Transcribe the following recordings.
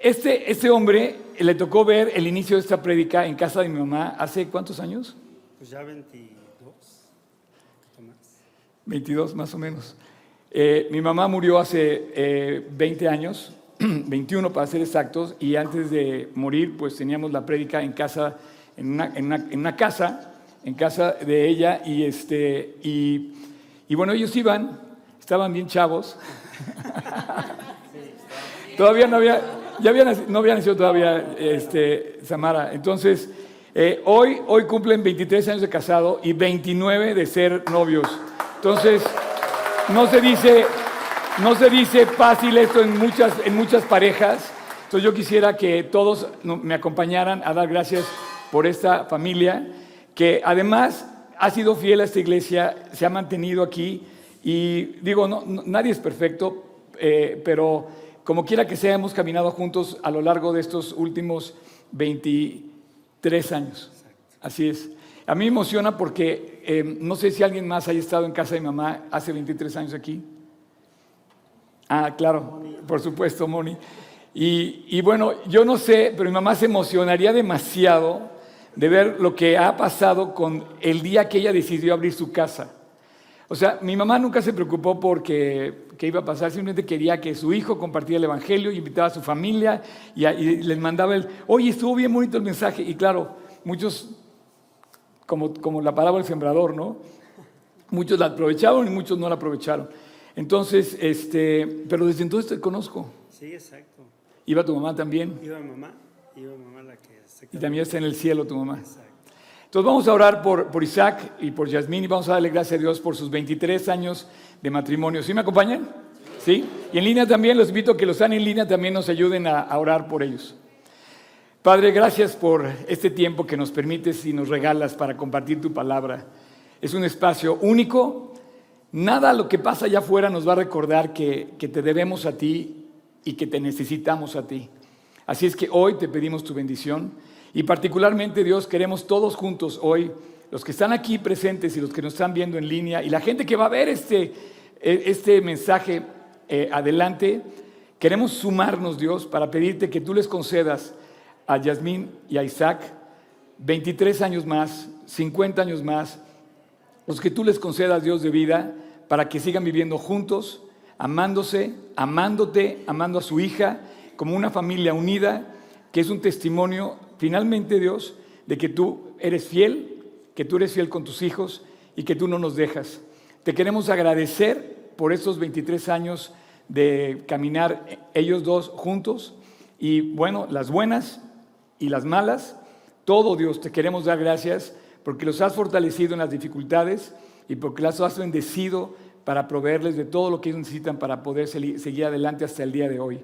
Este, este hombre le tocó ver el inicio de esta prédica en casa de mi mamá hace cuántos años? Pues ya 22. 22 más o menos. Eh, mi mamá murió hace eh, 20 años, 21 para ser exactos, y antes de morir pues teníamos la prédica en casa, en una, en una, en una casa, en casa de ella, y, este, y, y bueno, ellos iban, estaban bien chavos. todavía no había, ya no había nacido todavía este, Samara. Entonces, eh, hoy, hoy cumplen 23 años de casado y 29 de ser novios. Entonces, no se dice, no se dice fácil esto en muchas, en muchas parejas. Entonces yo quisiera que todos me acompañaran a dar gracias por esta familia, que además ha sido fiel a esta iglesia, se ha mantenido aquí y digo, no, no- nadie es perfecto, eh, pero como quiera que sea, hemos caminado juntos a lo largo de estos últimos 23 años. Así es. A mí me emociona porque eh, no sé si alguien más haya estado en casa de mi mamá hace 23 años aquí. Ah, claro, por supuesto, Moni. Y, y bueno, yo no sé, pero mi mamá se emocionaría demasiado de ver lo que ha pasado con el día que ella decidió abrir su casa. O sea, mi mamá nunca se preocupó porque qué iba a pasar, simplemente quería que su hijo compartiera el Evangelio y invitaba a su familia y, a- y les mandaba el, oye, estuvo bien bonito el mensaje. Y claro, muchos, como, como la parábola del sembrador, ¿no? Muchos la aprovecharon y muchos no la aprovecharon. Entonces, este, pero desde entonces te conozco. Sí, exacto. Iba tu mamá también Iba mamá, iba mamá la que y también está en el cielo tu mamá. Exacto. Entonces vamos a orar por, por Isaac y por Yasmín y vamos a darle gracias a Dios por sus 23 años de matrimonio. ¿Sí me acompañan? ¿Sí? Y en línea también, los invito a que los están en línea también nos ayuden a, a orar por ellos. Padre, gracias por este tiempo que nos permites y nos regalas para compartir tu palabra. Es un espacio único. Nada lo que pasa allá afuera nos va a recordar que, que te debemos a ti y que te necesitamos a ti. Así es que hoy te pedimos tu bendición y particularmente Dios queremos todos juntos hoy, los que están aquí presentes y los que nos están viendo en línea y la gente que va a ver este, eh, este mensaje eh, adelante, queremos sumarnos Dios para pedirte que tú les concedas a Yasmín y a Isaac 23 años más, 50 años más, los que tú les concedas, Dios, de vida, para que sigan viviendo juntos, amándose, amándote, amando a su hija, como una familia unida, que es un testimonio, finalmente, Dios, de que tú eres fiel, que tú eres fiel con tus hijos y que tú no nos dejas. Te queremos agradecer por estos 23 años de caminar ellos dos juntos y, bueno, las buenas y las malas, todo Dios, te queremos dar gracias porque los has fortalecido en las dificultades y porque los has bendecido para proveerles de todo lo que ellos necesitan para poder seguir adelante hasta el día de hoy.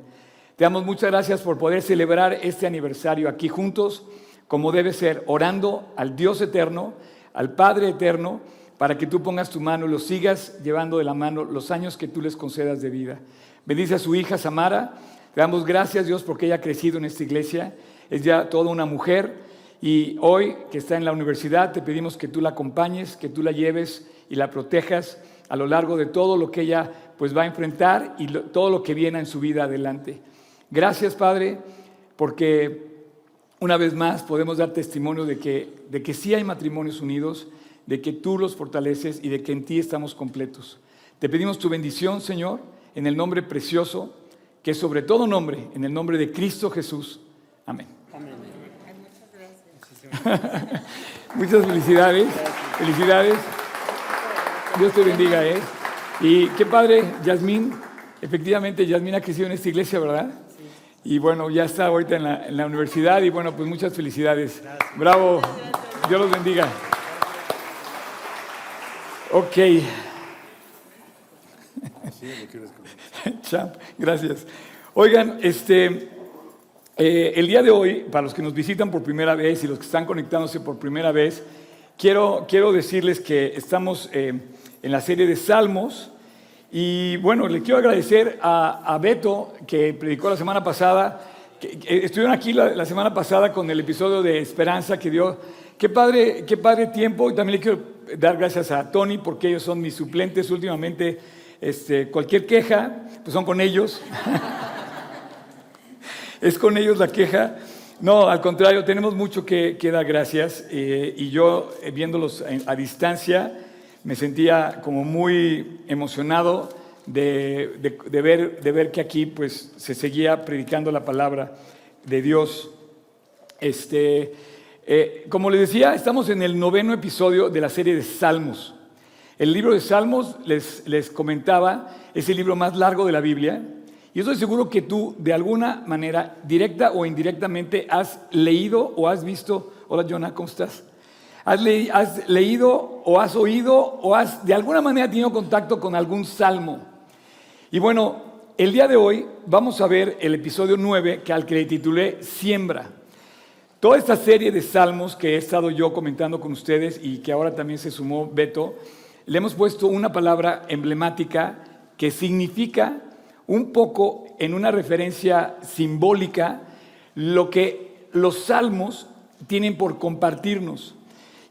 Te damos muchas gracias por poder celebrar este aniversario aquí juntos, como debe ser, orando al Dios eterno, al Padre eterno, para que tú pongas tu mano y los sigas llevando de la mano los años que tú les concedas de vida. Bendice a su hija Samara. Te damos gracias, Dios, porque ella ha crecido en esta iglesia. Es ya toda una mujer. Y hoy que está en la universidad, te pedimos que tú la acompañes, que tú la lleves y la protejas a lo largo de todo lo que ella pues va a enfrentar y lo- todo lo que viene en su vida adelante. Gracias, Padre, porque una vez más podemos dar testimonio de que, de que sí hay matrimonios unidos, de que tú los fortaleces y de que en ti estamos completos. Te pedimos tu bendición, Señor, en el nombre precioso, que es sobre todo nombre, en el nombre de Cristo Jesús. Amén. Muchas felicidades. Felicidades. Dios te bendiga, ¿eh? Y qué padre, Yasmín. Efectivamente, Yasmín ha crecido en esta iglesia, ¿verdad? Y bueno, ya está ahorita en la, universidad y bueno, pues muchas felicidades. Bravo. Dios los bendiga. Ok. Champ, gracias. Oigan, este, eh, el día de hoy, para los que nos visitan por primera vez y los que están conectándose por primera vez, quiero, quiero decirles que estamos eh, en la serie de Salmos y bueno, le quiero agradecer a, a Beto que predicó la semana pasada, que, que estuvieron aquí la, la semana pasada con el episodio de Esperanza que dio. Qué padre, qué padre tiempo y también le quiero dar gracias a Tony porque ellos son mis suplentes últimamente. Este, cualquier queja, pues son con ellos. es con ellos la queja. No, al contrario, tenemos mucho que, que dar gracias. eh, y yo, eh, viéndolos en- a distancia, me sentía como muy emocionado de, de- ver, de ver que aquí pues, se seguía predicando la palabra de Dios. Este, eh, como les decía, estamos en el noveno episodio de la serie de Salmos. El libro de Salmos, les, les comentaba, es el libro más largo de la Biblia. Y estoy seguro que tú, de alguna manera, directa o indirectamente, has leído o has visto. Hola, Jonah, ¿cómo estás? Has, le- has leído o has oído o has de alguna manera tenido contacto con algún salmo. Y bueno, el día de hoy vamos a ver el episodio 9, que al que le titulé Siembra. Toda esta serie de salmos que he estado yo comentando con ustedes y que ahora también se sumó Beto, le hemos puesto una palabra emblemática que significa un poco en una referencia simbólica lo que los salmos tienen por compartirnos.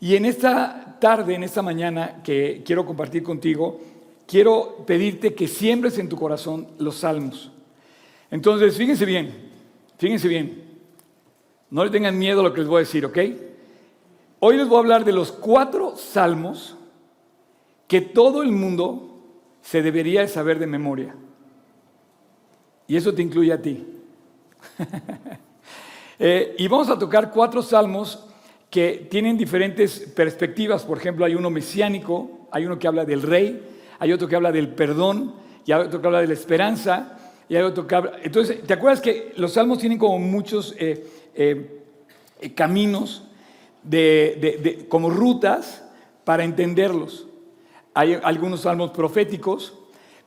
Y en esta tarde, en esta mañana que quiero compartir contigo, quiero pedirte que siembres en tu corazón los salmos. Entonces, fíjense bien, fíjense bien. No le tengan miedo a lo que les voy a decir, ¿ok? Hoy les voy a hablar de los cuatro salmos que todo el mundo se debería de saber de memoria. Y eso te incluye a ti. Eh, y vamos a tocar cuatro salmos que tienen diferentes perspectivas. Por ejemplo, hay uno mesiánico, hay uno que habla del rey, hay otro que habla del perdón, y hay otro que habla de la esperanza, y hay otro que habla... Entonces, ¿te acuerdas que los salmos tienen como muchos eh, eh, caminos, de, de- de- como rutas para entenderlos? Hay algunos salmos proféticos,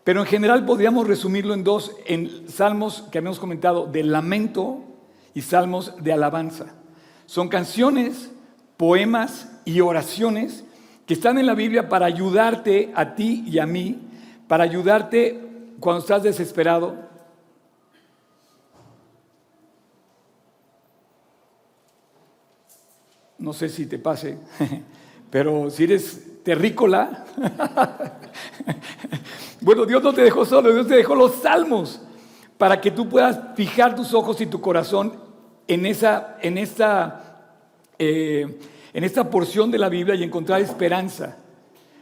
pero en general podríamos resumirlo en dos, en salmos que habíamos comentado de lamento y salmos de alabanza. Son canciones, poemas y oraciones que están en la Biblia para ayudarte a ti y a mí, para ayudarte cuando estás desesperado. No sé si te pase, pero si eres terrícola, bueno, Dios no te dejó solo, Dios te dejó los salmos para que tú puedas fijar tus ojos y tu corazón en, esa, en, esta, eh, en esta porción de la Biblia y encontrar esperanza.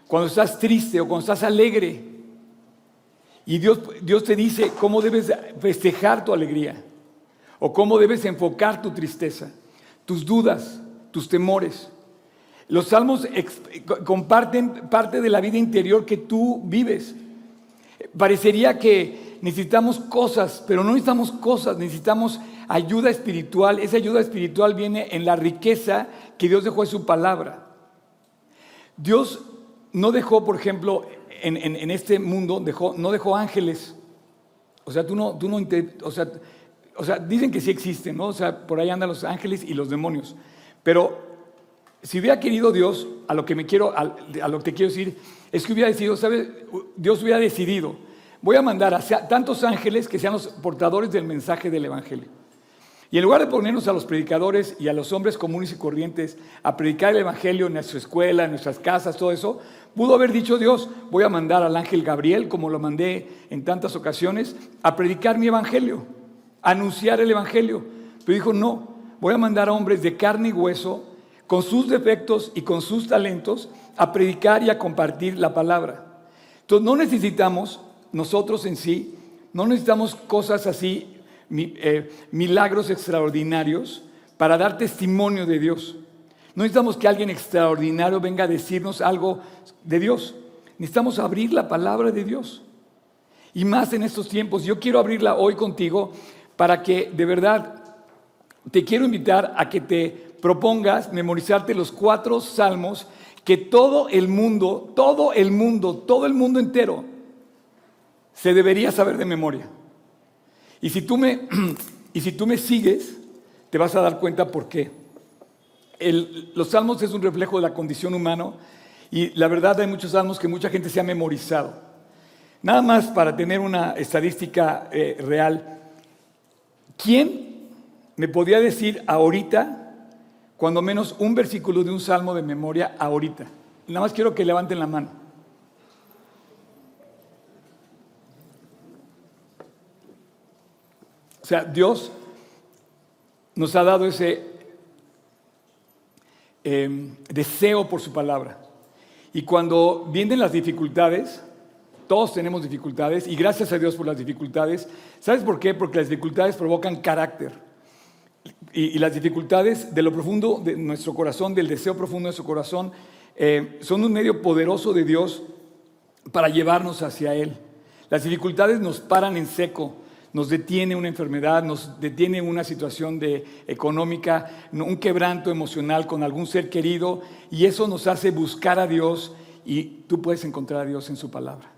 Cuando estás triste o cuando estás alegre. Y Dios, Dios te dice cómo debes festejar tu alegría o cómo debes enfocar tu tristeza, tus dudas, tus temores. Los salmos comparten parte de la vida interior que tú vives. Parecería que necesitamos cosas, pero no necesitamos cosas, necesitamos ayuda espiritual. Esa ayuda espiritual viene en la riqueza que Dios dejó en su palabra. Dios no dejó, por ejemplo, en, en- este mundo, dejó, no dejó ángeles. O sea, tú no, tú no, o sea, o sea, dicen que sí existen, ¿no? O sea, por ahí andan los ángeles y los demonios. Pero si hubiera querido Dios, a lo que me quiero, a, a lo que te quiero decir, es que hubiera decidido, ¿sabes? Dios hubiera decidido, voy a mandar a tantos ángeles que sean los portadores del mensaje del Evangelio. Y en lugar de ponernos a los predicadores y a los hombres comunes y corrientes a predicar el Evangelio en nuestra escuela, en nuestras casas, todo eso, pudo haber dicho Dios, voy a mandar al ángel Gabriel, como lo mandé en tantas ocasiones, a predicar mi Evangelio, a anunciar el Evangelio. Pero dijo, no, voy a mandar a hombres de carne y hueso, con sus defectos y con sus talentos, a predicar y a compartir la palabra. Entonces no necesitamos, nosotros en sí, no necesitamos cosas así, milagros extraordinarios para dar testimonio de Dios. No necesitamos que alguien extraordinario venga a decirnos algo de Dios. Necesitamos abrir la palabra de Dios. Y más en estos tiempos. Yo quiero abrirla hoy contigo para que de verdad te quiero invitar a que te propongas memorizarte los cuatro salmos que todo el mundo, todo el mundo, todo el mundo entero se debería saber de memoria. Y si tú me, y si tú me sigues, te vas a dar cuenta por qué. Los salmos es un reflejo de la condición humana y la verdad hay muchos salmos que mucha gente se ha memorizado. Nada más para tener una estadística eh, real. ¿Quién me podía decir ahorita, cuando menos un versículo de un salmo de memoria ahorita? Nada más quiero que levanten la mano. O sea, Dios nos ha dado ese eh, deseo por su palabra. Y cuando vienen las dificultades, todos tenemos dificultades y gracias a Dios por las dificultades. ¿Sabes por qué? Porque las dificultades provocan carácter. Y, las dificultades de lo profundo de nuestro corazón, del deseo profundo de nuestro corazón, eh, son un medio poderoso de Dios para llevarnos hacia Él. Las dificultades nos paran en seco, nos detiene una enfermedad, nos detiene una situación de, económica, un quebranto emocional con algún ser querido, y eso nos hace buscar a Dios y tú puedes encontrar a Dios en su palabra.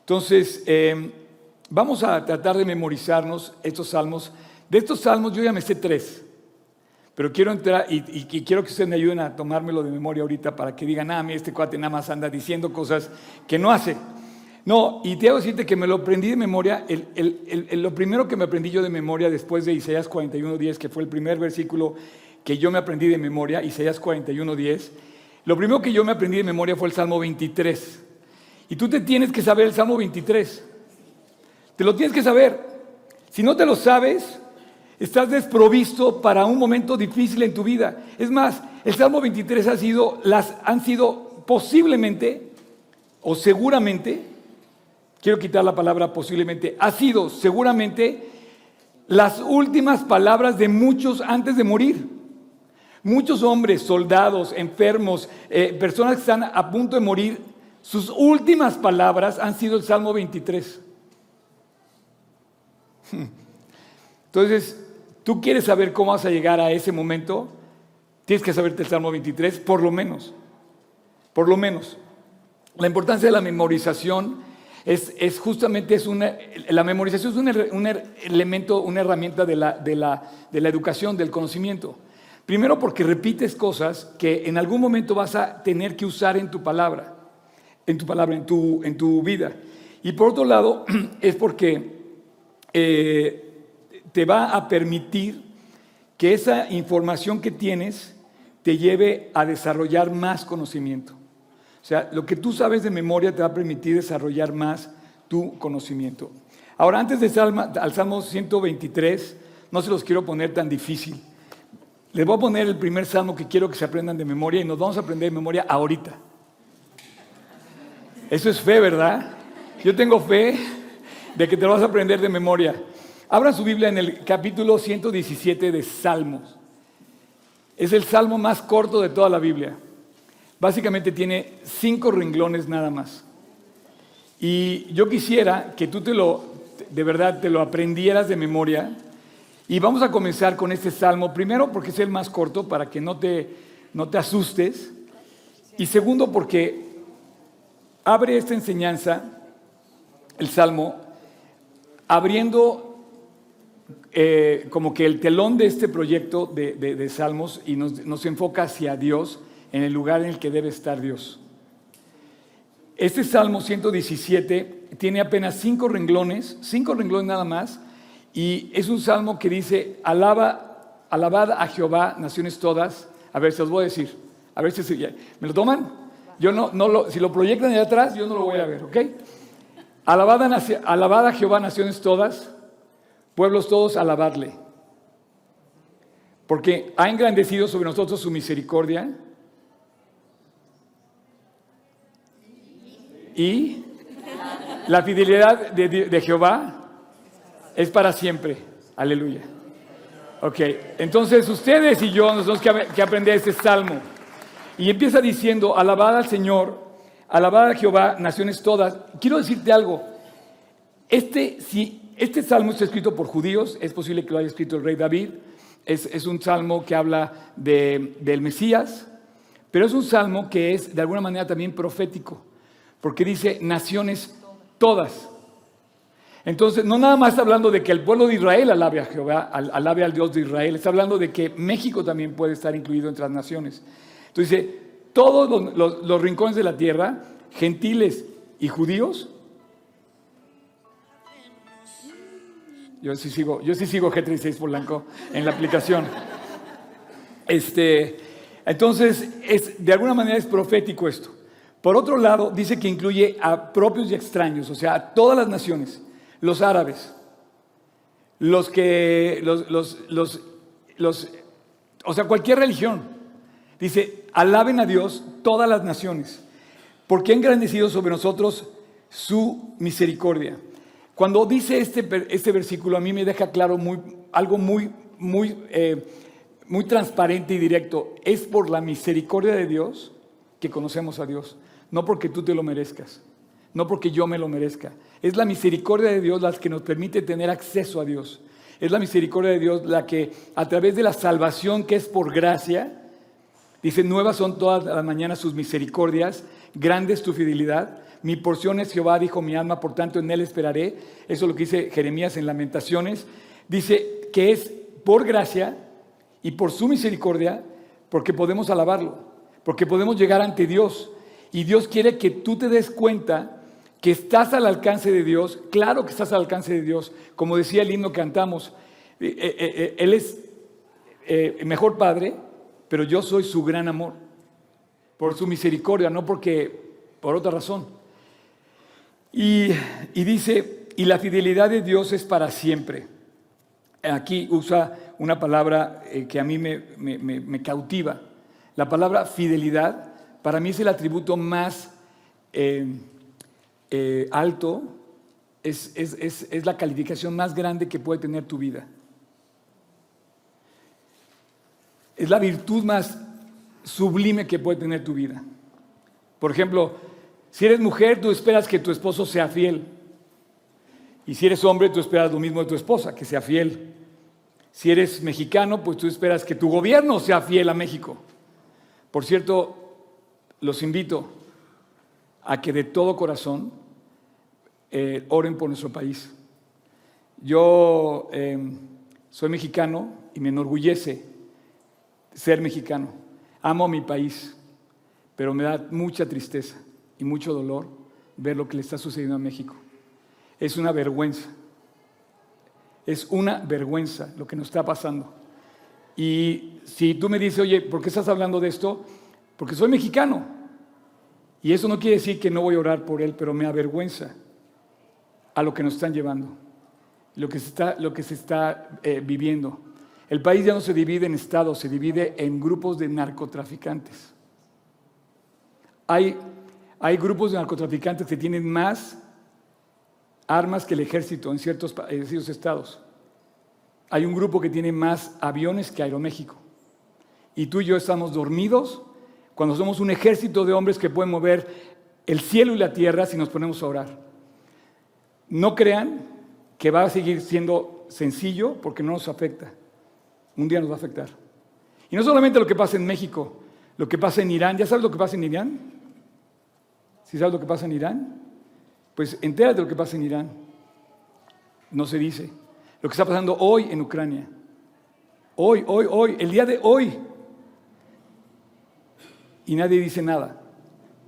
Entonces, em, vamos a tratar de memorizarnos estos salmos. De estos salmos yo ya me sé tres, pero quiero entrar y, quiero que ustedes me ayuden a tomármelo de memoria ahorita para que digan, ah, mí este cuate nada más anda diciendo cosas que no hace. No, y te decirte que me lo aprendí de memoria. lo primero que me aprendí yo de memoria después de Isaías 41.10, que fue el primer versículo que yo me aprendí de memoria, Isaías 41.10, lo primero que yo me aprendí de memoria fue el Salmo 23. Y tú te tienes que saber el Salmo 23. Te lo tienes que saber. Si no te lo sabes, estás desprovisto para un momento difícil en tu vida. Es más, el Salmo 23 ha sido, las, han sido posiblemente o seguramente quiero quitar la palabra posiblemente, ha sido seguramente las últimas palabras de muchos antes de morir. Muchos hombres, soldados, enfermos, eh, personas que están a punto de morir, sus últimas palabras han sido el Salmo 23. Entonces, tú quieres saber cómo vas a llegar a ese momento, tienes que saberte el Salmo 23, por lo menos. Por lo menos. La importancia de la memorización es, justamente es una, la memorización es un, elemento, una herramienta de la, de, la, de la educación, del conocimiento. Primero porque repites cosas que en algún momento vas a tener que usar en tu palabra, en tu palabra, en tu, en tu vida. Y por otro lado, es porque eh, te va a permitir que esa información que tienes te lleve a desarrollar más conocimiento. O sea, lo que tú sabes de memoria te va a permitir desarrollar más tu conocimiento. Ahora, antes de Salma, al Salmo 123, no se los quiero poner tan difícil. Les voy a poner el primer salmo que quiero que se aprendan de memoria y nos vamos a aprender de memoria ahorita. Eso es fe, ¿verdad? Yo tengo fe de que te lo vas a aprender de memoria. Abran su Biblia en el capítulo 117 de Salmos. Es el salmo más corto de toda la Biblia. Básicamente tiene cinco renglones nada más. Y yo quisiera que tú te lo, de verdad, te lo aprendieras de memoria. Y vamos a comenzar con este salmo, primero porque es el más corto, para que no te, no te asustes. Y segundo porque abre esta enseñanza, el salmo, abriendo eh, como que el telón de este proyecto de, salmos y nos, nos enfoca hacia Dios en el lugar en el que debe estar Dios. Este Salmo 117 tiene apenas cinco renglones, cinco renglones nada más, y es un salmo que dice, alaba, alabad a Jehová, naciones todas. A ver, se os voy a decir, a ver si ¿me lo toman? Yo no, no lo, si lo proyectan de atrás, yo no lo voy a ver, ¿ok? Alabad a Jehová, naciones todas, pueblos todos, alabadle. Porque ha engrandecido sobre nosotros su misericordia y la fidelidad de, Jehová es para siempre. Aleluya. Ok, entonces ustedes y yo nos tenemos que, que aprender este salmo. Y empieza diciendo, alabad al Señor, alabad a Jehová, naciones todas. Quiero decirte algo. Este, si este salmo está escrito por judíos, es posible que lo haya escrito el rey David. Es, un salmo que habla del Mesías, pero es un salmo que es de alguna manera también profético porque dice naciones todas. Entonces, no nada más está hablando de que el pueblo de Israel alabe a Jehová, alabe al Dios de Israel, está hablando de que México también puede estar incluido entre las naciones. Entonces dice, todos los, rincones de la tierra, gentiles y judíos, yo sí sigo, yo sí sigo G36 Polanco en la aplicación. Este, entonces, es, de alguna manera es profético esto. Por otro lado, dice que incluye a propios y extraños, o sea, a todas las naciones, los árabes, los que, los, los, los, o sea, cualquier religión, dice, alaben a Dios todas las naciones, porque ha engrandecido sobre nosotros su misericordia. Cuando dice este, este versículo, a mí me deja claro muy, algo muy, muy, eh, muy transparente y directo. Es por la misericordia de Dios que conocemos a Dios, no porque tú te lo merezcas, no porque yo me lo merezca. Es la misericordia de Dios la que nos permite tener acceso a Dios. Es la misericordia de Dios la que a través de la salvación que es por gracia, dice, nuevas son todas las mañanas sus misericordias, grande es tu fidelidad. Mi porción es Jehová, dijo mi alma, por tanto en él esperaré. Eso es lo que dice Jeremías en Lamentaciones. Dice que es por gracia y por su misericordia, porque podemos alabarlo, porque podemos llegar ante Dios. Y Dios quiere que tú te des cuenta que estás al alcance de Dios. Claro que estás al alcance de Dios. Como decía el himno que cantamos, eh, eh, eh, Él es mejor Padre, pero yo soy su gran amor. Por su misericordia, no porque por otra razón. Y, dice, y la fidelidad de Dios es para siempre. Aquí usa una palabra que a mí me, cautiva. La palabra fidelidad para mí es el atributo más eh, eh, alto, es, es la calificación más grande que puede tener tu vida. Es la virtud más sublime que puede tener tu vida. Por ejemplo, si eres mujer, tú esperas que tu esposo sea fiel. Y si eres hombre, tú esperas lo mismo de tu esposa, que sea fiel. Si eres mexicano, pues tú esperas que tu gobierno sea fiel a México. Por cierto, los invito a que de todo corazón eh, oren por nuestro país. Yo eh, soy mexicano y me enorgullece ser mexicano. Amo a mi país, pero me da mucha tristeza y mucho dolor ver lo que le está sucediendo a México. Es una vergüenza. Es una vergüenza lo que nos está pasando. Y si tú me dices, oye, ¿por qué estás hablando de esto? Porque soy mexicano. Y eso no quiere decir que no voy a orar por él, pero me avergüenza a lo que nos están llevando, lo que se está, lo que se está eh, viviendo. El país ya no se divide en estados, se divide en grupos de narcotraficantes. Hay hay grupos de narcotraficantes que tienen más armas que el ejército en ciertos, estados. Hay un grupo que tiene más aviones que Aeroméxico. Y tú y yo estamos dormidos cuando somos un ejército de hombres que pueden mover el cielo y la tierra si nos ponemos a orar. No crean que va a seguir siendo sencillo porque no nos afecta. Un día nos va a afectar. Y no solamente lo que pasa en México, lo que pasa en Irán. ¿Ya sabes lo que pasa en Irán? ¿Si sabes lo que pasa en Irán? Pues entérate de lo que pasa en Irán. No se dice. Lo que está pasando hoy en Ucrania. Hoy, hoy, hoy, el día de hoy. Y nadie dice nada.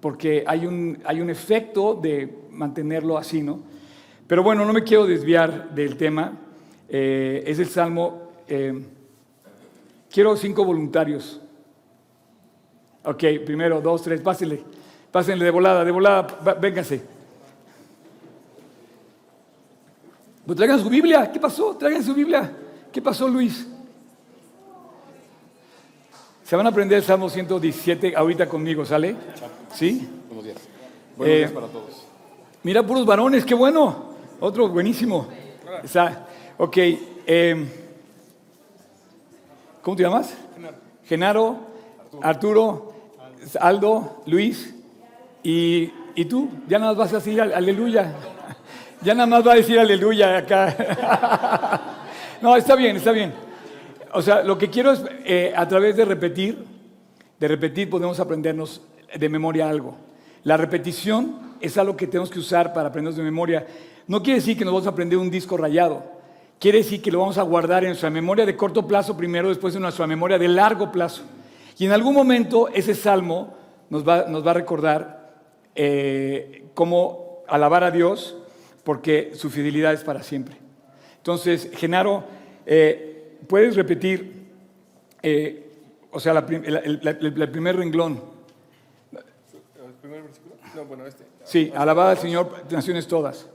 Porque hay un, hay un efecto de mantenerlo así, ¿no? Pero bueno, no me quiero desviar del tema. Eh, es el Salmo. Eh, quiero cinco voluntarios. Ok, primero, dos, tres, pásenle. Pásenle de volada, de volada, vénganse. Pues traigan su Biblia. ¿Qué pasó? Traigan su Biblia. ¿Qué pasó, Luis? Se van a aprender el Salmo 117 ahorita conmigo, ¿sale? ¿Sí? Buenos días. Buenos días eh, para todos. Mira, puros varones, qué bueno. Otro buenísimo. ok. Em, ¿Cómo te llamas? Genaro. Arturo. Aldo. Luis. Y, tú, ya nada más vas a decir aleluya. Ya nada más va a decir aleluya acá. no, está bien, está bien. O sea, lo que quiero es, eh, a través de repetir, de repetir podemos aprendernos de memoria algo. La repetición es algo que tenemos que usar para aprendernos de memoria. No quiere decir que nos vamos a aprender un disco rayado. Quiere decir que lo vamos a guardar en nuestra memoria de corto plazo primero, después en nuestra memoria de largo plazo. Y en algún momento ese salmo nos va, nos va a recordar eh, cómo alabar a Dios, porque su fidelidad es para siempre. Entonces, Genaro, eh, ¿puedes repetir, eh, o sea, el, primer renglón? ¿El primer versículo? No, bueno, este. Sí, alabada al Señor, naciones todas.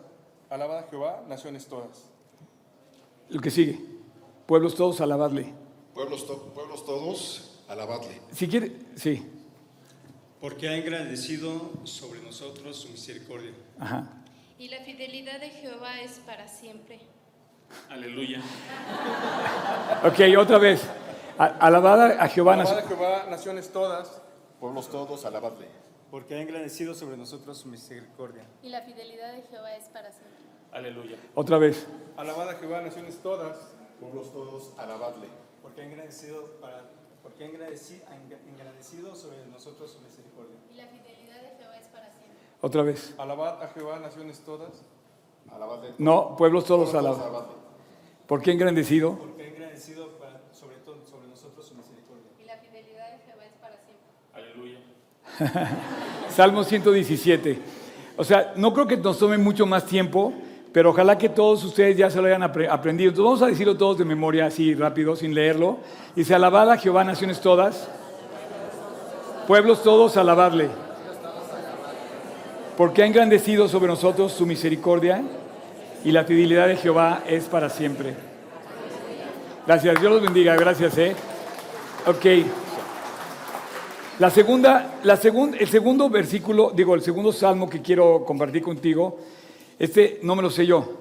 Alabada a Jehová, naciones todas. Lo que sigue. Pueblos todos, alabadle. Pueblos, to- pueblos todos, alabadle. Si quiere, sí. Porque ha engrandecido sobre nosotros su misericordia. Ajá. Y la fidelidad de Jehová es para siempre. Aleluya. Ok, otra vez. Alabada a Jehová. Alabad a Jehová, naciones todas. Pueblos todos, alabadle. Porque ha engrandecido sobre nosotros su misericordia. Y la fidelidad de Jehová es para siempre. Aleluya. Otra vez. Alabad a Jehová, naciones todas. Pueblos todos, alabadle. Porque ha engrandecido, para, porque ha engrandecido, ha engrandecido sobre nosotros su misericordia. Y la fidelidad de Jehová es para siempre. Otra vez. Alabad a Jehová, naciones todas. Alabadle. No, pueblos todos, alabadle. ¿Por qué engrandecido? Porque ha engrandecido para, sobre, todo, sobre nosotros su misericordia. Y la fidelidad de Jehová es para siempre. Aleluya. Salmo 117. O sea, no creo que nos tome mucho más tiempo, pero ojalá que todos ustedes ya se lo hayan apre- aprendido. Entonces vamos a decirlo todos de memoria, así rápido, sin leerlo. Dice, alabada a Jehová, naciones todas. Pueblos todos, alabadle. Porque ha engrandecido sobre nosotros su misericordia y la fidelidad de Jehová es para siempre. Gracias, Dios los bendiga, gracias, ¿eh? Ok. La segunda, la segun- el segundo versículo, digo, el segundo salmo que quiero compartir contigo, este no me lo sé yo,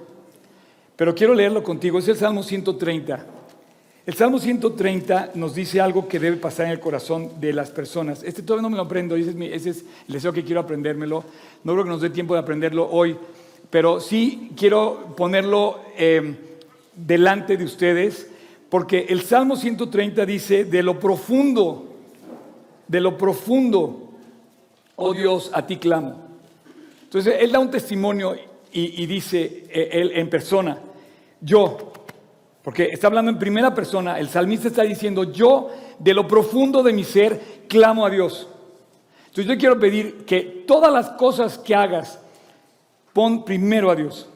pero quiero leerlo contigo, es el Salmo 130. El Salmo 130 nos dice algo que debe pasar en el corazón de las personas. Este todavía no me lo aprendo, ese es, ese es el deseo que quiero aprendérmelo. No creo que nos dé tiempo de aprenderlo hoy, pero sí quiero ponerlo eh, delante de ustedes, porque el Salmo 130 dice, de lo profundo de lo profundo, oh Dios, a ti clamo. Entonces, él da un testimonio y, y dice, eh, él en persona, yo, porque está hablando en primera persona, el salmista está diciendo, yo de lo profundo de mi ser clamo a Dios. Entonces yo quiero pedir que todas las cosas que hagas, pon primero a Dios.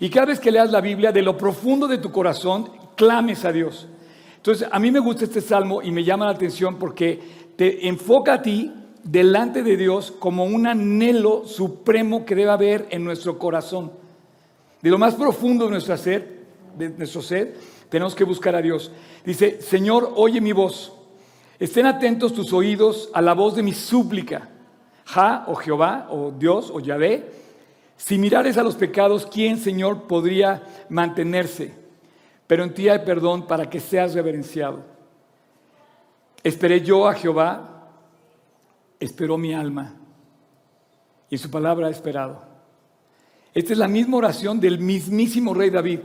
Y cada vez que leas la Biblia, de lo profundo de tu corazón, clames a Dios. Entonces, a mí me gusta este salmo y me llama la atención porque te enfoca a ti delante de Dios como un anhelo supremo que debe haber en nuestro corazón. De lo más profundo de nuestra ser, de nuestro ser, tenemos que buscar a Dios. Dice, Señor, oye mi voz. Estén atentos tus oídos a la voz de mi súplica. Ja, o Jehová, o Dios, o Yahvé. Si mirares a los pecados, ¿quién, Señor, podría mantenerse? Pero en ti hay perdón para que seas reverenciado. Esperé yo a Jehová, esperó mi alma, y su palabra ha esperado. Esta es la misma oración del mismísimo rey David,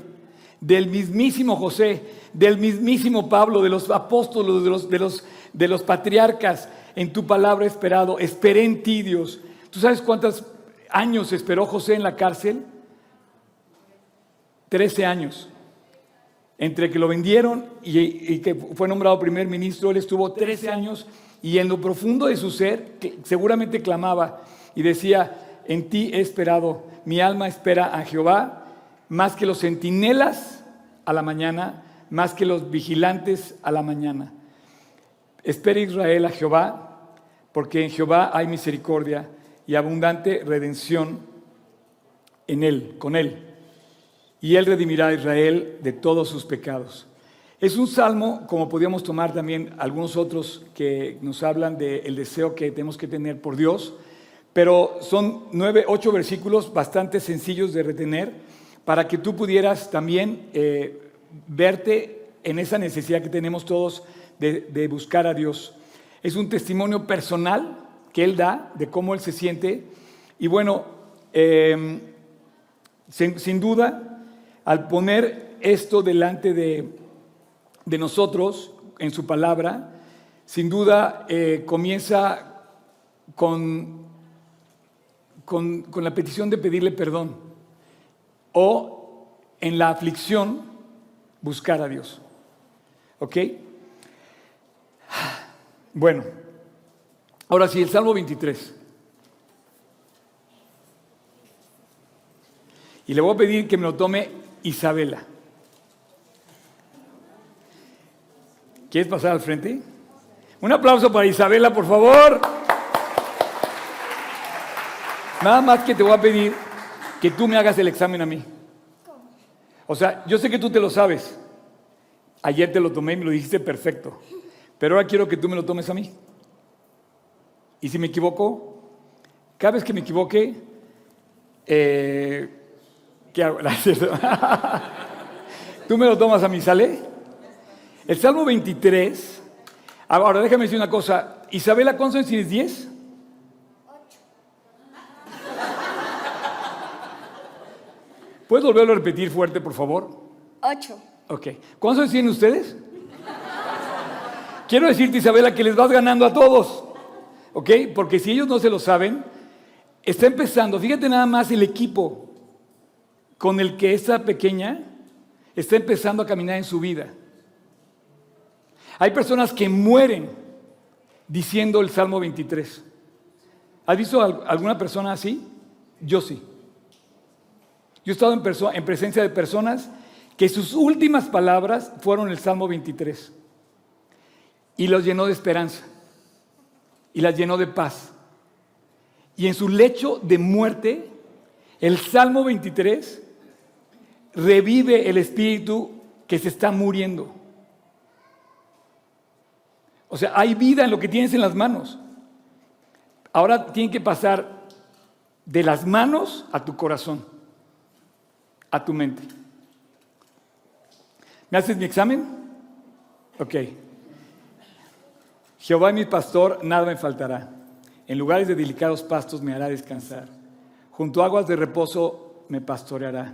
del mismísimo José, del mismísimo Pablo, de los apóstolos, de los, de los, de los patriarcas. En tu palabra he esperado, esperé en ti, Dios. ¿Tú sabes cuántos años esperó José en la cárcel? Trece años. Entre que lo vendieron y, que fue nombrado primer ministro, él estuvo 13 años y en lo profundo de su ser que seguramente clamaba y decía, en ti he esperado, mi alma espera a Jehová, más que los centinelas a la mañana, más que los vigilantes a la mañana. Espera Israel a Jehová, porque en Jehová hay misericordia y abundante redención en él, con él y él redimirá a Israel de todos sus pecados. Es un salmo, como podíamos tomar también algunos otros que nos hablan del deseo que tenemos que tener por Dios, pero son nueve, ocho versículos bastante sencillos de retener para que tú pudieras también eh, verte en esa necesidad que tenemos todos de, buscar a Dios. Es un testimonio personal que él da de cómo él se siente y bueno, eh, sin duda, al poner esto delante de, de nosotros en su palabra, sin duda eh, comienza con, con, con la petición de pedirle perdón o en la aflicción buscar a Dios. ¿Ok? Bueno, ahora sí, el Salmo 23. Y le voy a pedir que me lo tome Isabela. ¿Quieres pasar al frente? Un aplauso para Isabela, por favor. Nada más que te voy a pedir que tú me hagas el examen a mí. O sea, yo sé que tú te lo sabes. Ayer te lo tomé y me lo dijiste perfecto. Pero ahora quiero que tú me lo tomes a mí. Y si me equivoco, cada vez que me equivoque, eh, ¿qué hago? Tú me lo tomas a mí, ¿sale? El Salmo 23. Ahora déjame decir una cosa. Isabela, ¿cuántos años tienes? ¿10? ¿Puedes volverlo a repetir fuerte, por favor? Ocho. Ok. ¿Cuántos años tienen ustedes? Quiero decirte, Isabela, que les vas ganando a todos. ¿Ok? Porque si ellos no se lo saben, está empezando. Fíjate nada más el equipo con el que esta pequeña está empezando a caminar en su vida. Hay personas que mueren diciendo el Salmo 23. ¿Has visto al- alguna persona así? Yo sí. Yo he estado en, en presencia de personas que sus últimas palabras fueron el Salmo 23 y los llenó de esperanza y las llenó de paz. Y en su lecho de muerte, el Salmo 23 revive el espíritu que se está muriendo. O sea, hay vida en lo que tienes en las manos. Ahora tiene que pasar de las manos a tu corazón, a tu mente. ¿Me haces mi examen? Ok. Jehová es mi pastor, nada me faltará. En lugares de delicados pastos me hará descansar. Junto a aguas de reposo me pastoreará.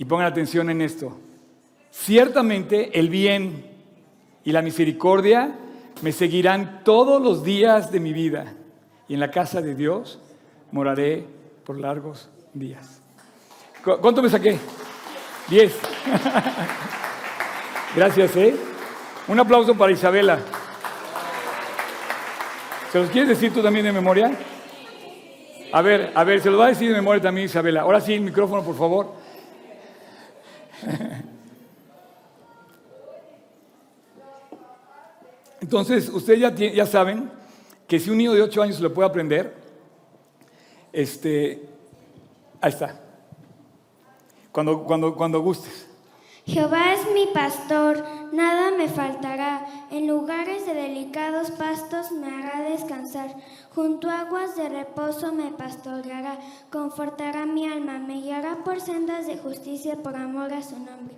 Y pongan atención en esto. Ciertamente el bien y la misericordia me seguirán todos los días de mi vida, y en la casa de Dios moraré por largos días. ¿Cu- ¿Cuánto me saqué? Diez. Gracias, ¿eh? Un aplauso para Isabela. ¿Se los quieres decir tú también de memoria? A ver, a ver, se los va a decir de memoria también Isabela. Ahora sí, el micrófono, por favor. Entonces, ustedes ya, ya saben que si un niño de 8 años lo puede aprender, este, ahí está. Cuando, cuando, cuando gustes. Jehová es mi pastor, nada me faltará. En lugares de delicados pastos me hará descansar. Junto a aguas de reposo me pastoreará. Confortará mi alma, me guiará por sendas de justicia por amor a su nombre.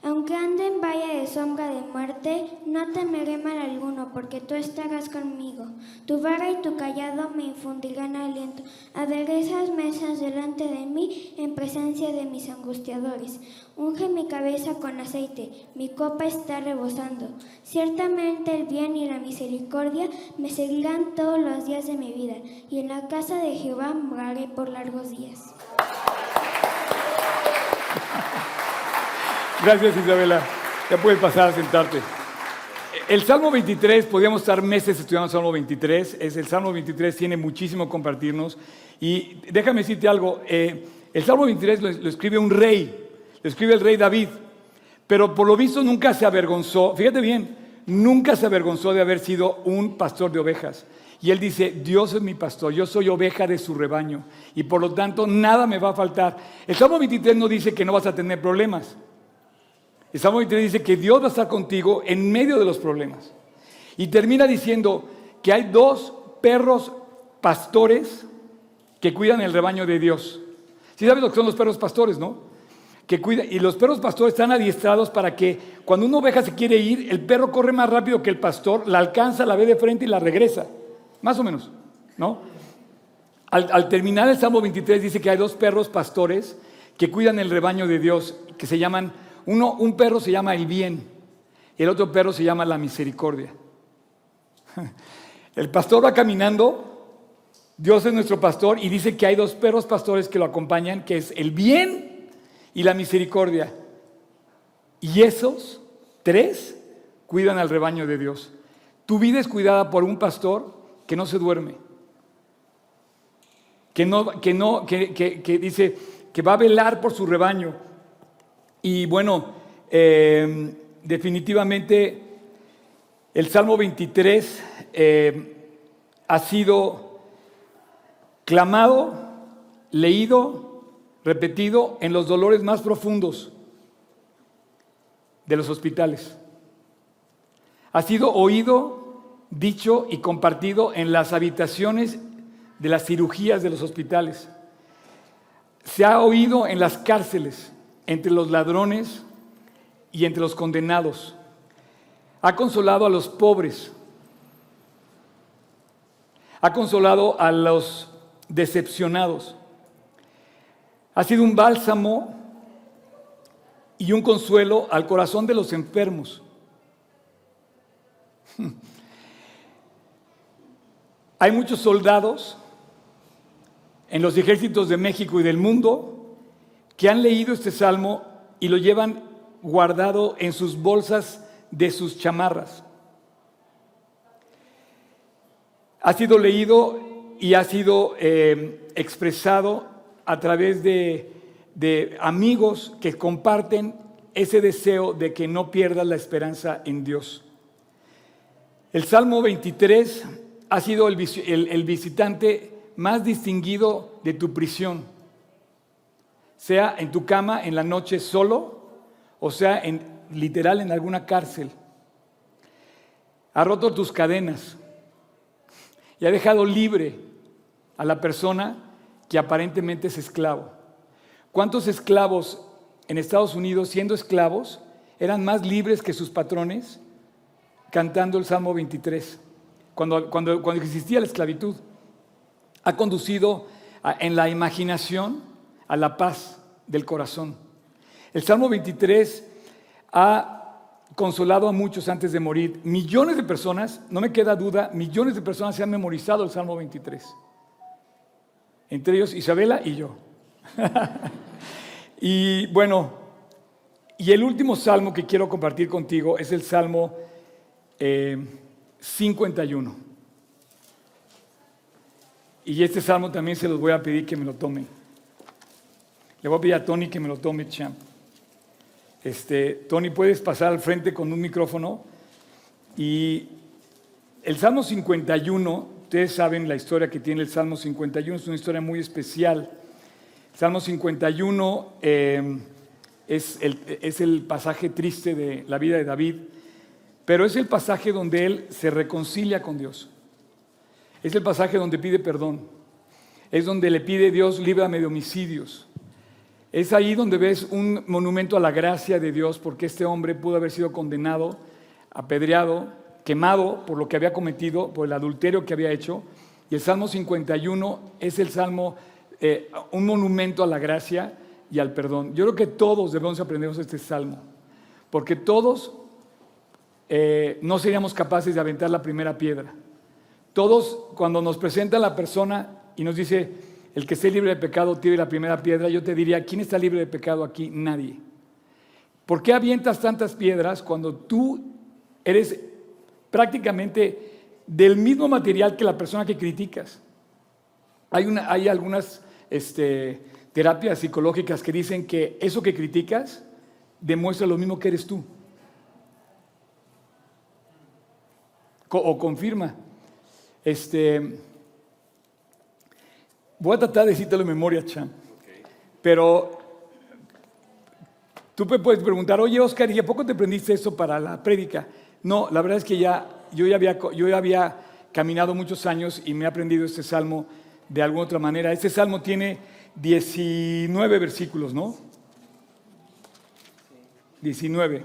Aunque ande en valle de sombra de muerte, no temeré mal alguno, porque tú estarás conmigo. Tu vara y tu callado me infundirán aliento. Aderezas mesas delante de mí en presencia de mis angustiadores. Unge mi cabeza con aceite, mi copa está rebosando. Ciertamente el bien y la misericordia me seguirán todos los días de mi vida, y en la casa de Jehová moraré por largos días. Gracias Isabela. Ya puedes pasar a sentarte. El Salmo 23, podríamos estar meses estudiando el Salmo 23. Es, el Salmo 23 tiene muchísimo compartirnos. Y déjame decirte algo. eh, el Salmo 23 lo, lo escribe un rey. Lo escribe el rey David. Pero por lo visto nunca se avergonzó. Fíjate bien, nunca se avergonzó de haber sido un pastor de ovejas. Y él dice, Dios es mi pastor, yo soy oveja de su rebaño. Y por lo tanto, nada me va a faltar. El Salmo 23 no dice que no vas a tener problemas. El Salmo 23 dice que Dios va a estar contigo en medio de los problemas. Y termina diciendo que hay dos perros pastores que cuidan el rebaño de Dios. ¿Sí sabes lo que son los perros pastores, no? Que cuidan, y los perros pastores están adiestrados para que cuando una oveja se quiere ir, el perro corre más rápido que el pastor, la alcanza, la ve de frente y la regresa. Más o menos, ¿no? Al, al terminar el Salmo 23 dice que hay dos perros pastores que cuidan el rebaño de Dios, que se llaman, uno, un perro se llama el bien, y el otro perro se llama la misericordia. El pastor va caminando, Dios es nuestro pastor, y dice que hay dos perros pastores que lo acompañan, que es el bien y la misericordia. Y esos tres cuidan al rebaño de Dios. Tu vida es cuidada por un pastor que no se duerme, que no, que no, que, que- que dice que va a velar por su rebaño. Y bueno, eh, definitivamente el Salmo 23 eh, ha sido clamado, leído, repetido en los dolores más profundos de los hospitales. Ha sido oído, dicho y compartido en las habitaciones de las cirugías de los hospitales. Se ha oído en las cárceles, entre los ladrones y entre los condenados. Ha consolado a los pobres. Ha consolado a los decepcionados. Ha sido un bálsamo y un consuelo al corazón de los enfermos. Hay muchos soldados en los ejércitos de México y del mundo que han leído este salmo y lo llevan guardado en sus bolsas de sus chamarras. Ha sido leído y ha sido eh, expresado a través de, amigos que comparten ese deseo de que no pierdas la esperanza en Dios. El Salmo 23 ha sido el visitante más distinguido de tu prisión, sea en tu cama en la noche solo, o sea, en, literal en alguna cárcel. Ha roto tus cadenas y ha dejado libre a la persona que aparentemente es esclavo. ¿Cuántos esclavos en Estados Unidos, siendo esclavos, eran más libres que sus patrones cantando el Salmo 23, cuando, cuando, cuando existía la esclavitud? Ha conducido en la imaginación a la paz del corazón. El Salmo 23 ha consolado a muchos antes de morir. Millones de personas, no me queda duda, millones de personas se han memorizado el Salmo 23. Entre ellos Isabela y yo. y bueno, y el último salmo que quiero compartir contigo es el Salmo eh, 51. Y este salmo también se los voy a pedir que me lo tomen. Le voy a pedir a Tony que me lo tome, champ. Este, Tony, puedes pasar al frente con un micrófono. Y el Salmo 51, ustedes saben la historia que tiene el Salmo 51, es una historia muy especial. El Salmo 51 eh, es, el, es el pasaje triste de la vida de David, pero es el pasaje donde él se reconcilia con Dios. Es el pasaje donde pide perdón. Es donde le pide Dios, líbrame de homicidios. Es ahí donde ves un monumento a la gracia de Dios, porque este hombre pudo haber sido condenado, apedreado, quemado por lo que había cometido, por el adulterio que había hecho. Y el Salmo 51 es el Salmo, eh, un monumento a la gracia y al perdón. Yo creo que todos debemos aprender este Salmo, porque todos eh, no seríamos capaces de aventar la primera piedra. Todos, cuando nos presenta la persona y nos dice, el que esté libre de pecado tiene la primera piedra, yo te diría, ¿quién está libre de pecado aquí? Nadie. ¿Por qué avientas tantas piedras cuando tú eres prácticamente del mismo material que la persona que criticas? Hay, hay algunas este, terapias psicológicas que dicen que eso que criticas demuestra lo mismo que eres tú. O confirma. Este, voy a tratar de decírtelo en memoria, Chan. Pero tú me puedes preguntar, oye Oscar, ¿y a poco te aprendiste eso para la prédica? No, la verdad es que ya yo ya había, yo ya había caminado muchos años y me he aprendido este salmo de alguna otra manera. Este salmo tiene 19 versículos, ¿no? 19.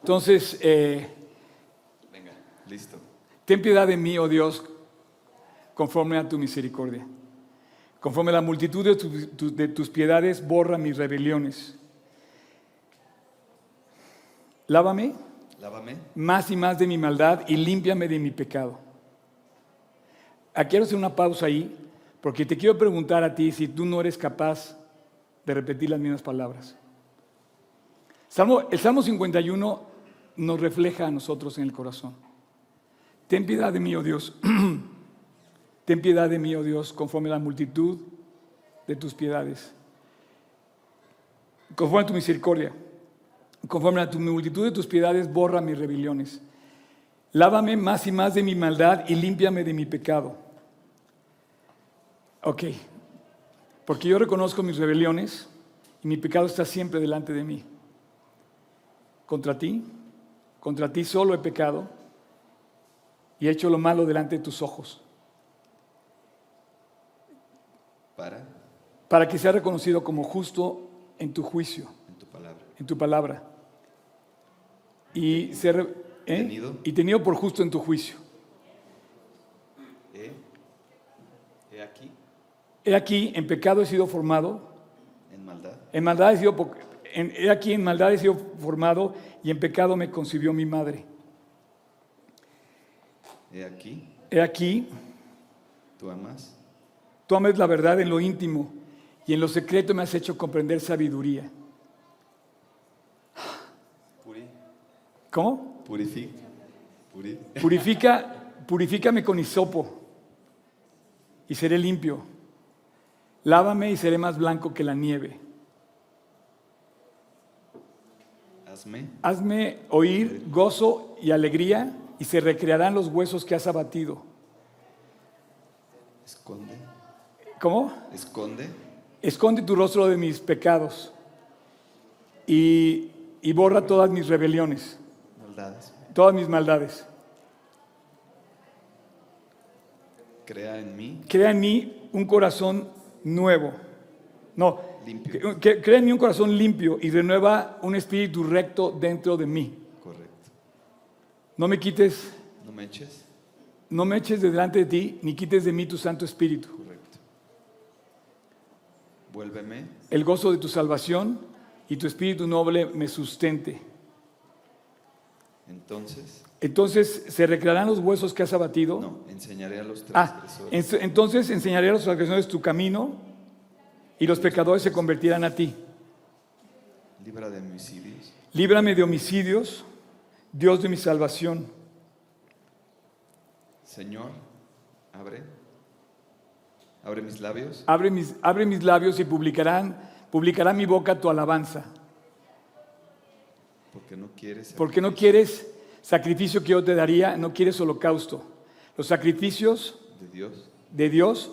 Entonces, eh, Venga, listo. Ten piedad de mí, oh Dios, conforme a tu misericordia. Conforme a la multitud de, tu- tu- de tus piedades, borra mis rebeliones. Lávame Lávame. más y más de mi maldad y límpiame de mi pecado. Aquí quiero hacer una pausa ahí, porque te quiero preguntar a ti si tú no eres capaz de repetir las mismas palabras. Salmo- el Salmo 51 nos refleja a nosotros en el corazón. Ten piedad de mí, oh Dios. Ten piedad de mí, oh Dios, conforme a la multitud de tus piedades. Conforme a tu misericordia. Conforme a tu multitud de tus piedades, borra mis rebeliones. Lávame más y más de mi maldad y límpiame de mi pecado. Ok, porque yo reconozco mis rebeliones y mi pecado está siempre delante de mí. Contra ti, contra ti solo he pecado y he hecho lo malo delante de tus ojos, Para para que sea reconocido como justo en tu juicio, en tu palabra. en tu palabra, y ser ¿eh? Tenido. y tenido por justo en tu juicio. He, he aquí, He aquí, en pecado he sido formado, en maldad, en maldad he sido, en- he aquí en maldad he sido formado y en pecado me concibió mi madre. he aquí, He aquí, tú amas, tú amas la verdad en lo íntimo y en lo secreto me has hecho comprender sabiduría. puri, ¿Cómo? purifica, puri, Purifica, purifícame con hisopo y seré limpio. Lávame y seré más blanco que la nieve. hazme Hazme oír gozo y alegría y se recrearán los huesos que has abatido. esconde, ¿Cómo? esconde Esconde tu rostro de mis pecados y, y borra todas mis rebeliones, maldades, todas mis maldades. crea en mí Crea en mí un corazón nuevo. No, Limpio. crea en mí un corazón limpio y renueva un espíritu recto dentro de mí. correcto. No me quites, No me eches, no me eches de delante de ti, ni quites de mí tu Santo Espíritu. correcto. El gozo de tu salvación y tu espíritu noble me sustente. entonces, Entonces se recrearán los huesos que has abatido. no, enseñaré a los Ah, transgresores en- entonces enseñaré a los transgresores tu camino y los pecadores se convertirán a ti. libra de homicidios, Líbrame de homicidios, Dios de mi salvación. Señor, abre, abre mis labios, Abre mis, abre mis labios y publicarán, publicará mi boca tu alabanza. porque no quieres Porque no sacrificio quieres sacrificio que yo te daría, no quieres holocausto. Los sacrificios de Dios, de Dios,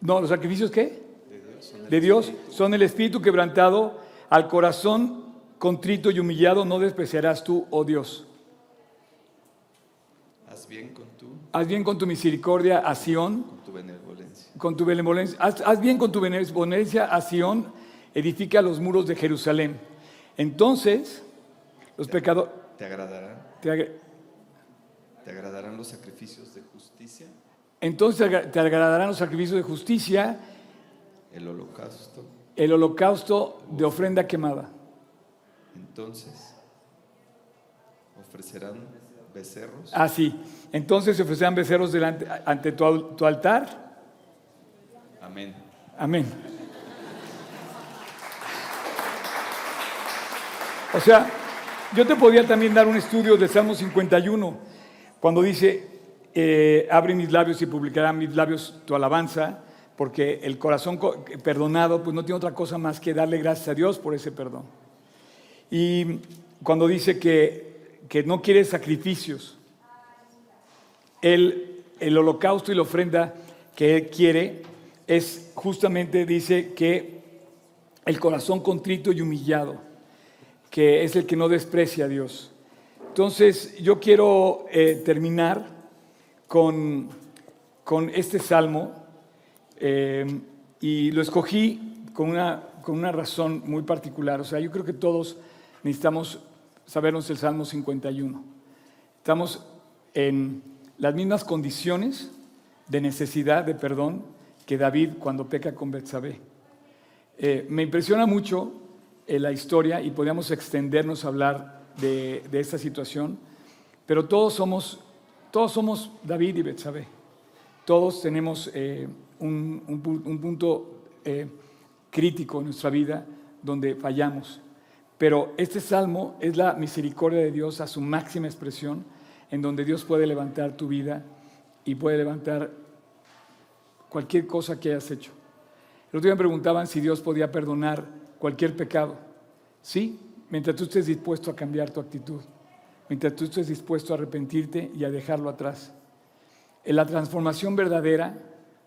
no, los sacrificios qué? de Dios son el De Dios espíritu. son el espíritu quebrantado, al corazón contrito y humillado no despreciarás tú, oh Dios. Haz bien con tu, Haz bien con tu misericordia a Sión, con tu benevolencia. Haz, haz bien con tu benevolencia a Sión, edifica los muros de Jerusalén. Entonces, los pecadores... ¿Te agradarán? te ag- ¿Te agradarán los sacrificios de justicia? Entonces te agra- te agradarán los sacrificios de justicia, El holocausto. el holocausto de ofrenda quemada. Entonces ofrecerán becerros Ah, sí. Entonces se ofrecerán becerros delante, ante tu altar. Amén. Amén. O sea, yo te podría también dar un estudio del Salmo 51, cuando dice, eh, abre mis labios y publicarán mis labios tu alabanza, porque el corazón co- perdonado pues no tiene otra cosa más que darle gracias a Dios por ese perdón. Y cuando dice que, que no quiere sacrificios, el, el holocausto y la ofrenda que Él quiere es justamente, dice que el corazón contrito y humillado, que es el que no desprecia a Dios. Entonces, yo quiero eh, terminar con, con este salmo eh, y lo escogí con una, con una razón muy particular. O sea, yo creo que todos necesitamos sabernos el Salmo 51. Estamos en las mismas condiciones de necesidad de perdón que David cuando peca con Betsabé. Eh, me impresiona mucho eh, la historia y podríamos extendernos a hablar de, de esta situación, pero todos somos, todos somos David y Betsabé. Todos tenemos eh, un, un pu- un punto crítico en nuestra vida donde fallamos. Pero este salmo es la misericordia de Dios a su máxima expresión, en donde Dios puede levantar tu vida y puede levantar cualquier cosa que hayas hecho. El otro día me preguntaban si Dios podía perdonar cualquier pecado. Sí, mientras tú estés dispuesto a cambiar tu actitud, mientras tú estés dispuesto a arrepentirte y a dejarlo atrás. La transformación verdadera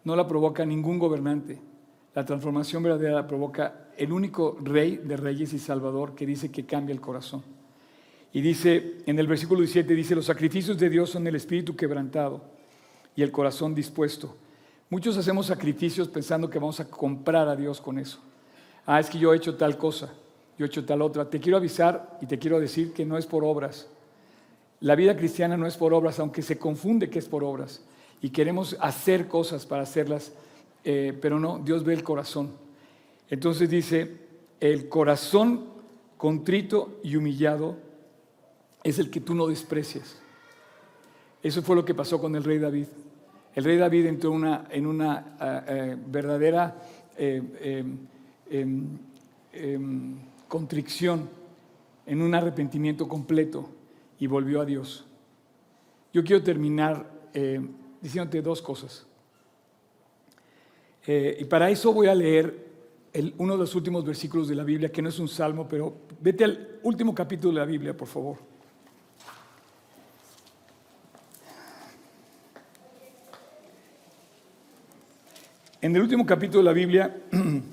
no la provoca ningún gobernante. La transformación verdadera la provoca el único rey de reyes y salvador que dice que cambia el corazón. Y dice, en el versículo 17 dice, los sacrificios de Dios son el espíritu quebrantado y el corazón dispuesto. Muchos hacemos sacrificios pensando que vamos a comprar a Dios con eso. Ah, es que yo he hecho tal cosa, yo he hecho tal otra. Te quiero avisar y te quiero decir que no es por obras. La vida cristiana no es por obras, aunque se confunde que es por obras. Y queremos hacer cosas para hacerlas, eh, pero no, Dios ve el corazón. Entonces dice, el corazón contrito y humillado es el que tú no desprecias. Eso fue lo que pasó con el rey David. El rey David entró en una eh, eh, verdadera eh, em, em, em, contrición, en un arrepentimiento completo y volvió a Dios. Yo quiero terminar diciéndote dos cosas. y para eso voy a leer uno de los últimos versículos de la Biblia, que no es un salmo, pero vete al último capítulo de la Biblia, por favor. En el último capítulo de la Biblia,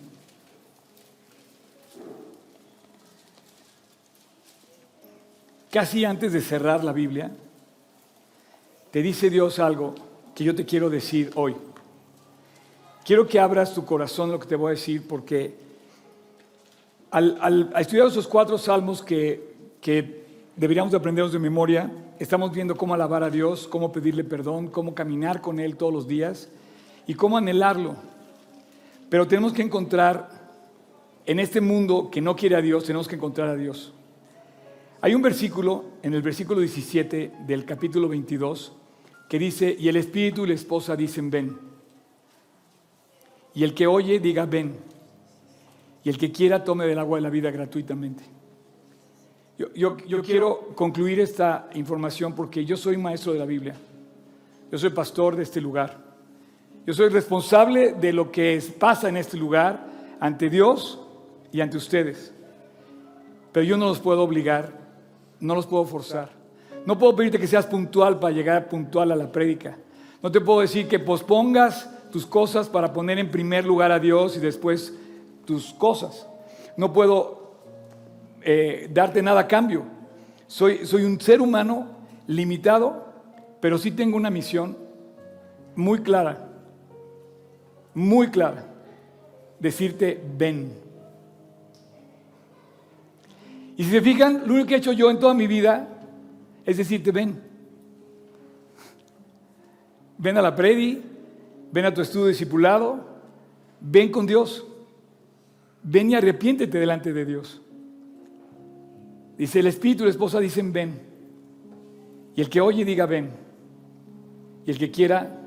casi antes de cerrar la Biblia, te dice Dios algo que yo te quiero decir hoy. Quiero que abras tu corazón lo que te voy a decir, porque al, al- estudiar esos cuatro salmos que, deberíamos de aprenderlos de memoria, estamos viendo cómo alabar a Dios, cómo pedirle perdón, cómo caminar con Él todos los días y cómo anhelarlo. Pero tenemos que encontrar, en este mundo que no quiere a Dios, tenemos que encontrar a Dios. Hay un versículo, en el versículo 17 del capítulo 22, que dice, y el espíritu y la esposa dicen, ven. Y el que oye, diga, ven. Y el que quiera, tome del agua de la vida gratuitamente. Yo, yo- yo quiero concluir esta información porque yo soy maestro de la Biblia. Yo soy pastor de este lugar. Yo soy responsable de lo que pasa en este lugar ante Dios y ante ustedes. Pero yo no los puedo obligar, no los puedo forzar. No puedo pedirte que seas puntual para llegar puntual a la prédica. No te puedo decir que pospongas tus cosas para poner en primer lugar a Dios y después tus cosas. No puedo eh, darte nada a cambio. Soy, soy un ser humano limitado, pero sí tengo una misión muy clara, muy clara. Decirte, ven. Y si se fijan, lo único que he hecho yo en toda mi vida es decirte, ven. Ven a la predi, ven a tu estudio discipulado, ven con Dios. Ven y arrepiéntete delante de Dios. Dice el espíritu y la esposa dicen ven. Y el que oye diga ven. Y el que quiera,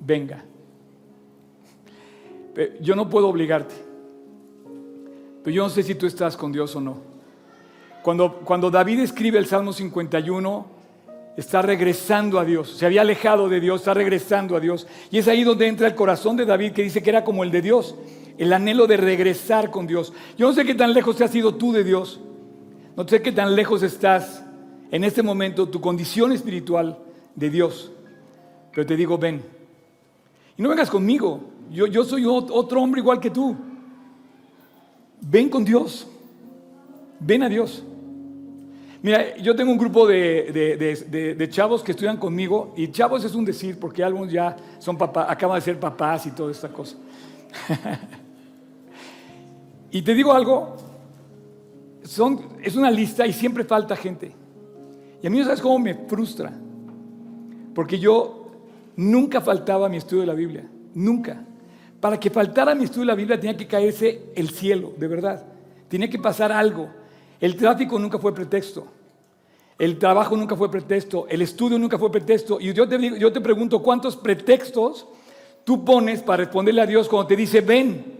venga. Pero yo no puedo obligarte. Pero yo no sé si tú estás con Dios o no. Cuando, cuando David escribe el Salmo 51, está regresando a Dios. Se había alejado de Dios, está regresando a Dios. Y es ahí donde entra el corazón de David, que dice que era como el de Dios. El anhelo de regresar con Dios. Yo no sé qué tan lejos te has ido tú de Dios. No sé qué tan lejos estás en este momento, tu condición espiritual de Dios. Pero te digo, ven. Y no vengas conmigo. Yo, yo soy ot- otro hombre igual que tú. Ven con Dios. Ven a Dios. Mira, yo tengo un grupo de, de- de- chavos que estudian conmigo, y chavos es un decir, porque algunos ya son papás, acaban de ser papás y toda esta cosa. y te digo algo, son, es una lista y siempre falta gente. Y a mí sabes cómo me frustra, porque yo nunca faltaba a mi estudio de la Biblia, nunca. Para que faltara mi estudio de la Biblia tenía que caerse el cielo, de verdad. Tenía que pasar algo. El tráfico nunca fue pretexto. El trabajo nunca fue pretexto. El estudio nunca fue pretexto. Y yo te, digo- yo te pregunto, ¿cuántos pretextos tú pones para responderle a Dios cuando te dice, ven?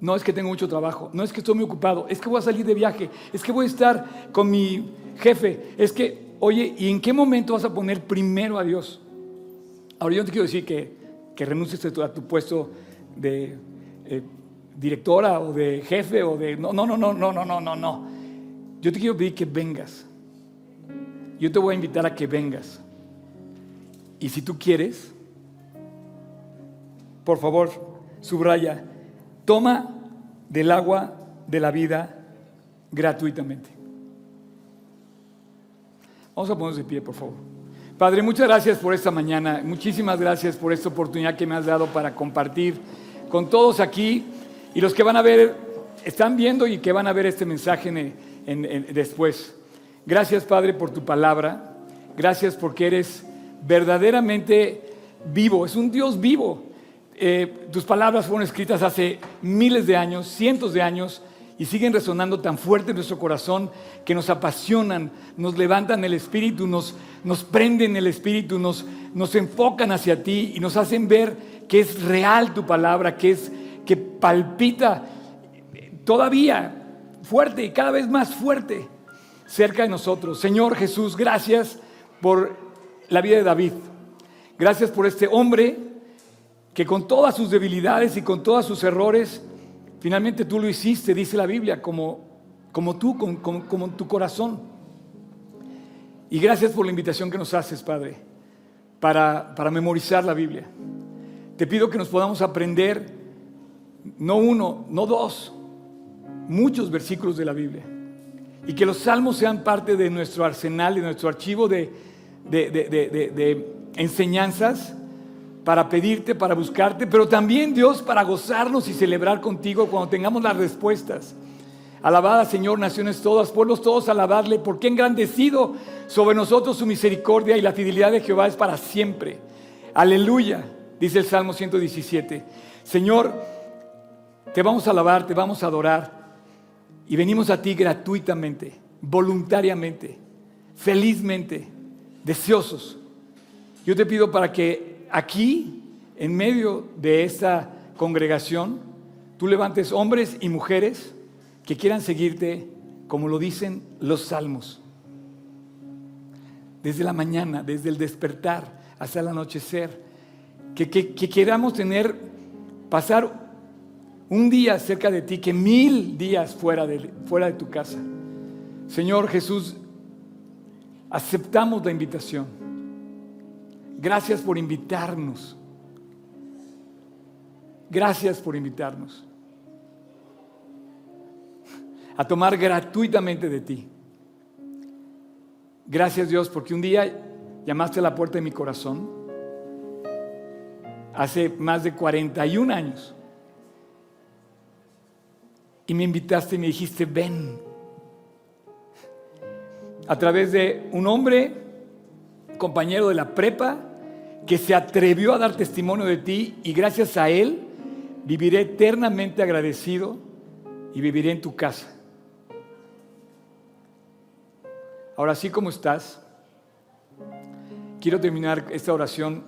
No es que tengo mucho trabajo, no es que estoy muy ocupado, es que voy a salir de viaje, es que voy a estar con mi jefe, es que, oye, ¿y en qué momento vas a poner primero a Dios? Ahora yo te quiero decir que, que renuncies a tu, puesto de eh, directora o de jefe o de... No, no, no, no, no, no, no, no, no. Yo te quiero pedir que vengas. Yo te voy a invitar a que vengas. Y si tú quieres, por favor, subraya, toma del agua de la vida gratuitamente. Vamos a ponernos de pie, por favor. Padre, muchas gracias por esta mañana. Muchísimas gracias por esta oportunidad que me has dado para compartir con todos aquí y los que van a ver, están viendo y que van a ver este mensaje en- en- en- después. Gracias, Padre, por tu palabra. Gracias porque eres verdaderamente vivo. Es un Dios vivo. Eh, tus palabras fueron escritas hace miles de años, cientos de años, y siguen resonando tan fuerte en nuestro corazón que nos apasionan, nos levantan el espíritu, nos, nos prenden el espíritu, nos, nos enfocan hacia ti y nos hacen ver que es real tu palabra, que, es, que palpita todavía fuerte y cada vez más fuerte cerca de nosotros. Señor Jesús, gracias por la vida de David. Gracias por este hombre que con todas sus debilidades y con todos sus errores, finalmente tú lo hiciste, dice la Biblia, como, como tú, como, como tu corazón. Y gracias por la invitación que nos haces, Padre, para, para memorizar la Biblia. Te pido que nos podamos aprender, no uno, no dos, muchos versículos de la Biblia. Y que los salmos sean parte de nuestro arsenal, de nuestro archivo de- de- de enseñanzas para pedirte, para buscarte, pero también Dios para gozarnos y celebrar contigo cuando tengamos las respuestas. Alabada Señor, naciones todas, pueblos todos, alabadle, porque engrandecido sobre nosotros su misericordia y la fidelidad de Jehová es para siempre. Aleluya, dice el Salmo 117. Señor, te vamos a alabar, te vamos a adorar y venimos a ti gratuitamente, voluntariamente, felizmente, deseosos. Yo te pido para que aquí, en medio de esta congregación, tú levantes hombres y mujeres que quieran seguirte como lo dicen los salmos. Desde la mañana, desde el despertar hasta el anochecer. Que, que- que queramos tener, pasar un día cerca de ti que mil días fuera de tu casa. Señor Jesús, aceptamos la invitación. Gracias por invitarnos. Gracias por invitarnos a tomar gratuitamente de ti. Gracias Dios porque un día llamaste a la puerta de mi corazón hace más de 41 años y me invitaste y me dijiste, ven. A través de un hombre, compañero de la prepa, que se atrevió a dar testimonio de ti y gracias a él viviré eternamente agradecido y viviré en tu casa. Ahora, así como estás, quiero terminar esta oración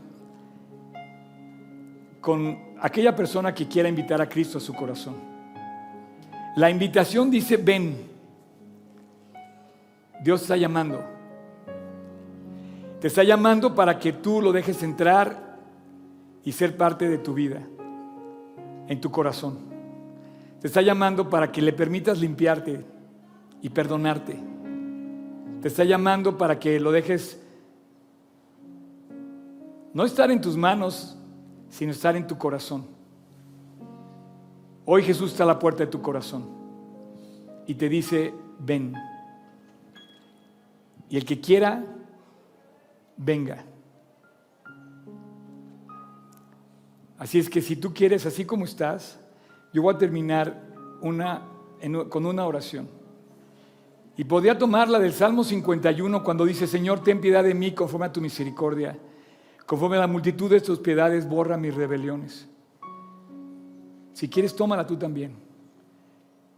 con aquella persona que quiera invitar a Cristo a su corazón. La invitación dice, ven. Dios está llamando. Te está llamando para que tú lo dejes entrar y ser parte de tu vida, en tu corazón. Te está llamando para que le permitas limpiarte y perdonarte. Te está llamando para que lo dejes no estar en tus manos, sino estar en tu corazón. Hoy Jesús está a la puerta de tu corazón y te dice, ven. Y el que quiera, venga. Así es que si tú quieres, así como estás, yo voy a terminar una, con una oración. Y podría tomarla del Salmo 51 cuando dice, Señor, ten piedad de mí conforme a tu misericordia. Conforme a la multitud de tus piedades, borra mis rebeliones. Si quieres, tómala tú también.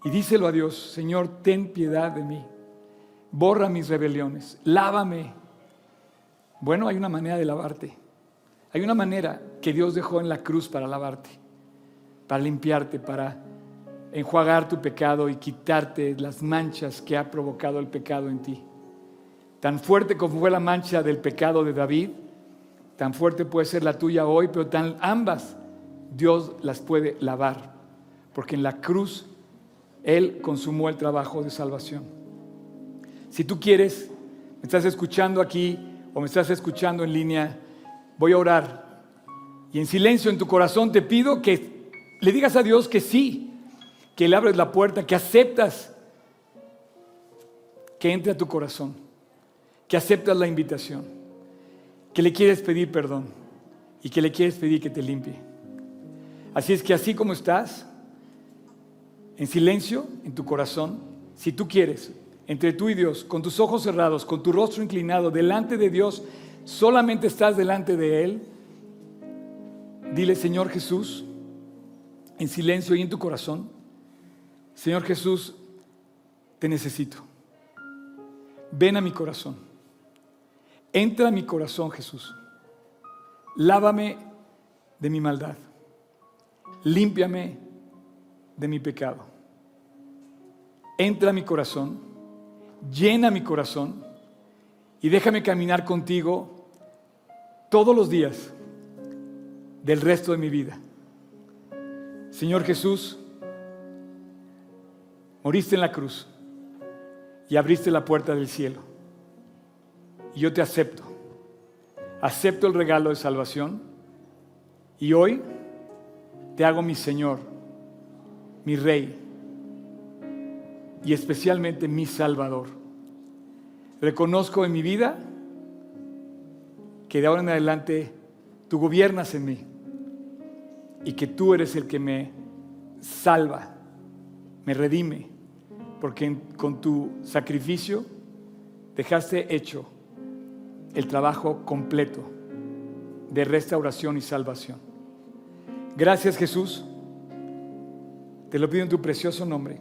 Y díselo a Dios, Señor, ten piedad de mí. Borra mis rebeliones. Lávame. Bueno, hay una manera de lavarte. Hay una manera que Dios dejó en la cruz para lavarte, para limpiarte, para enjuagar tu pecado y quitarte las manchas que ha provocado el pecado en ti. Tan fuerte como fue la mancha del pecado de David, tan fuerte puede ser la tuya hoy, pero tan ambas Dios las puede lavar, porque en la cruz Él consumó el trabajo de salvación. Si tú quieres, me estás escuchando aquí o me estás escuchando en línea, voy a orar. Y en silencio en tu corazón te pido que le digas a Dios que sí, que le abres la puerta, que aceptas que entre a tu corazón, que aceptas la invitación, que le quieres pedir perdón y que le quieres pedir que te limpie. Así es que así como estás, en silencio, en tu corazón, si tú quieres, entre tú y Dios, con tus ojos cerrados, con tu rostro inclinado, delante de Dios, solamente estás delante de Él, dile, Señor Jesús, en silencio y en tu corazón, Señor Jesús, te necesito. Ven a mi corazón. Entra a mi corazón, Jesús. Lávame de mi maldad. Límpiame de mi pecado. Entra a mi corazón. Llena mi corazón. Y déjame caminar contigo todos los días del resto de mi vida. Señor Jesús, moriste en la cruz y abriste la puerta del cielo. Y yo te acepto. Acepto el regalo de salvación y hoy te hago mi Señor, mi Rey y especialmente mi Salvador. Reconozco en mi vida que de ahora en adelante tú gobiernas en mí y que tú eres el que me salva, me redime, porque con tu sacrificio dejaste hecho el trabajo completo de restauración y salvación. Gracias Jesús, te lo pido en tu precioso nombre.